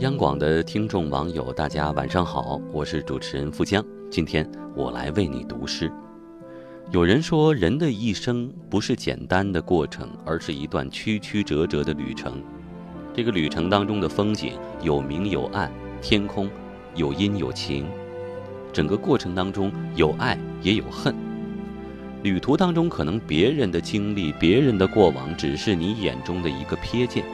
央广的听众网友，大家晚上好，我是主持人富江。今天我来为你读诗。有人说，人的一生不是简单的过程，而是一段曲曲折折的旅程。这个旅程当中的风景有明有暗，天空有阴有晴，整个过程当中有爱也有恨。旅途当中，可能别人的经历、别人的过往，只是你眼中的一个瞥见，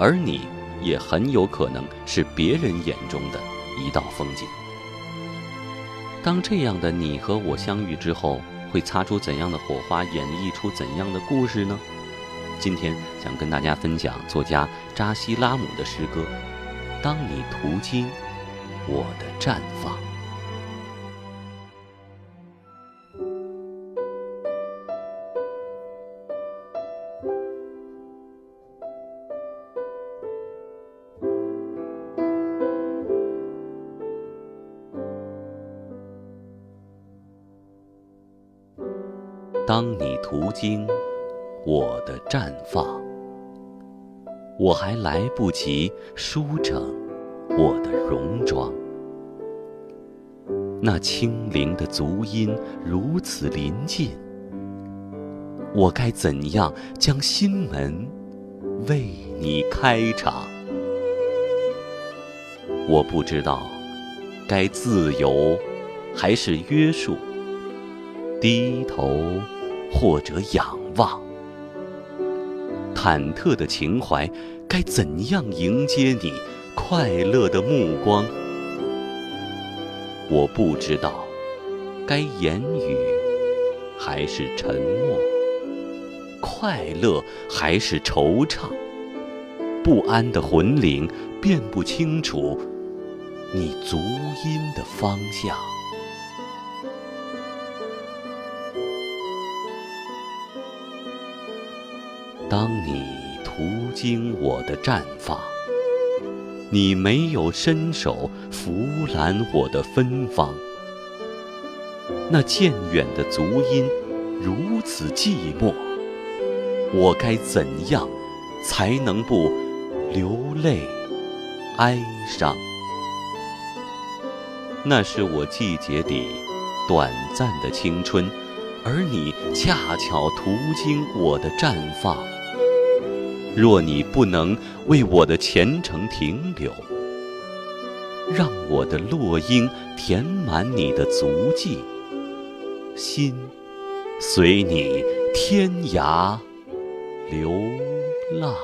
而你。也很有可能是别人眼中的一道风景。当这样的你和我相遇之后，会擦出怎样的火花，演绎出怎样的故事呢？今天想跟大家分享作家扎西拉姆的诗歌《当你途经我的绽放》。当你途经我的绽放，我还来不及梳整我的戎装。那轻灵的足音如此临近，我该怎样将心门为你开场？我不知道该自由还是约束，低头。或者仰望，忐忑的情怀该怎样迎接你快乐的目光？我不知道，该言语还是沉默，快乐还是惆怅？不安的魂灵辨不清楚你足音的方向。当你途经我的绽放，你没有伸手扶揽我的芬芳。那渐远的足音如此寂寞，我该怎样才能不流泪哀伤？那是我季节里短暂的青春，而你恰巧途经我的绽放。若你不能为我的前程停留，让我的落英填满你的足迹，心随你天涯流浪。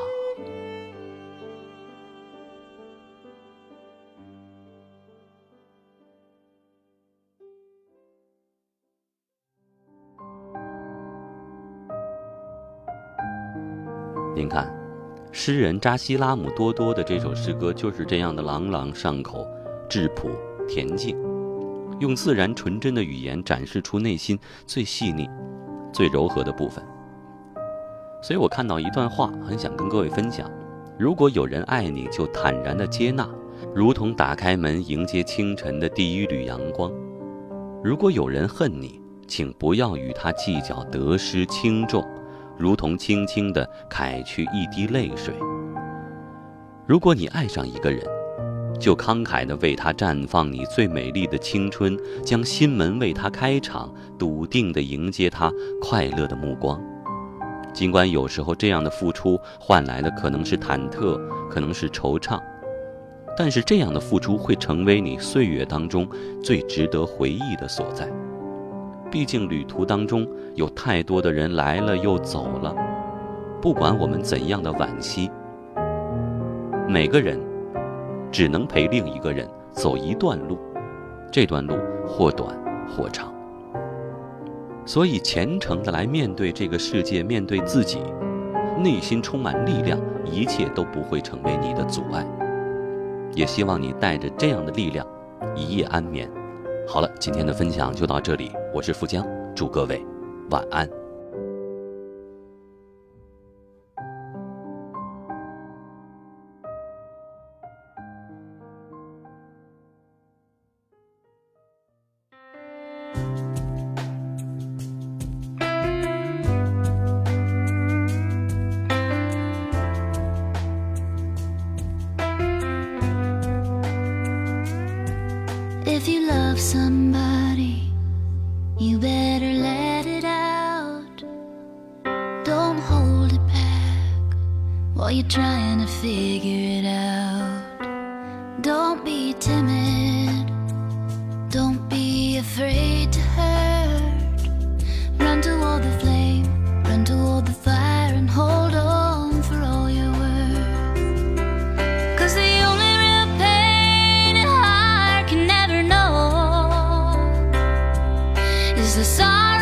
您看。诗人扎西拉姆多多的这首诗歌就是这样的朗朗上口、质朴恬静，用自然纯真的语言展示出内心最细腻、最柔和的部分。所以我看到一段话，很想跟各位分享：如果有人爱你，就坦然的接纳，如同打开门迎接清晨的第一缕阳光；如果有人恨你，请不要与他计较得失轻重。如同轻轻地揩去一滴泪水。如果你爱上一个人，就慷慨地为他绽放你最美丽的青春，将心门为他开敞，笃定地迎接他快乐的目光。尽管有时候这样的付出换来的可能是忐忑，可能是惆怅，但是这样的付出会成为你岁月当中最值得回忆的所在。毕竟旅途当中有太多的人来了又走了，不管我们怎样的惋惜，每个人只能陪另一个人走一段路，这段路或短或长。所以虔诚的来面对这个世界，面对自己，内心充满力量，一切都不会成为你的阻碍。也希望你带着这样的力量，一夜安眠。好了今天的分享就到这里我是富江祝各位晚安。If you love somebody, you better let it out. Don't hold it back while you're trying to figure it out. Don't be timid, don't be afraid to hurt. Run to all the flames. is the sorrow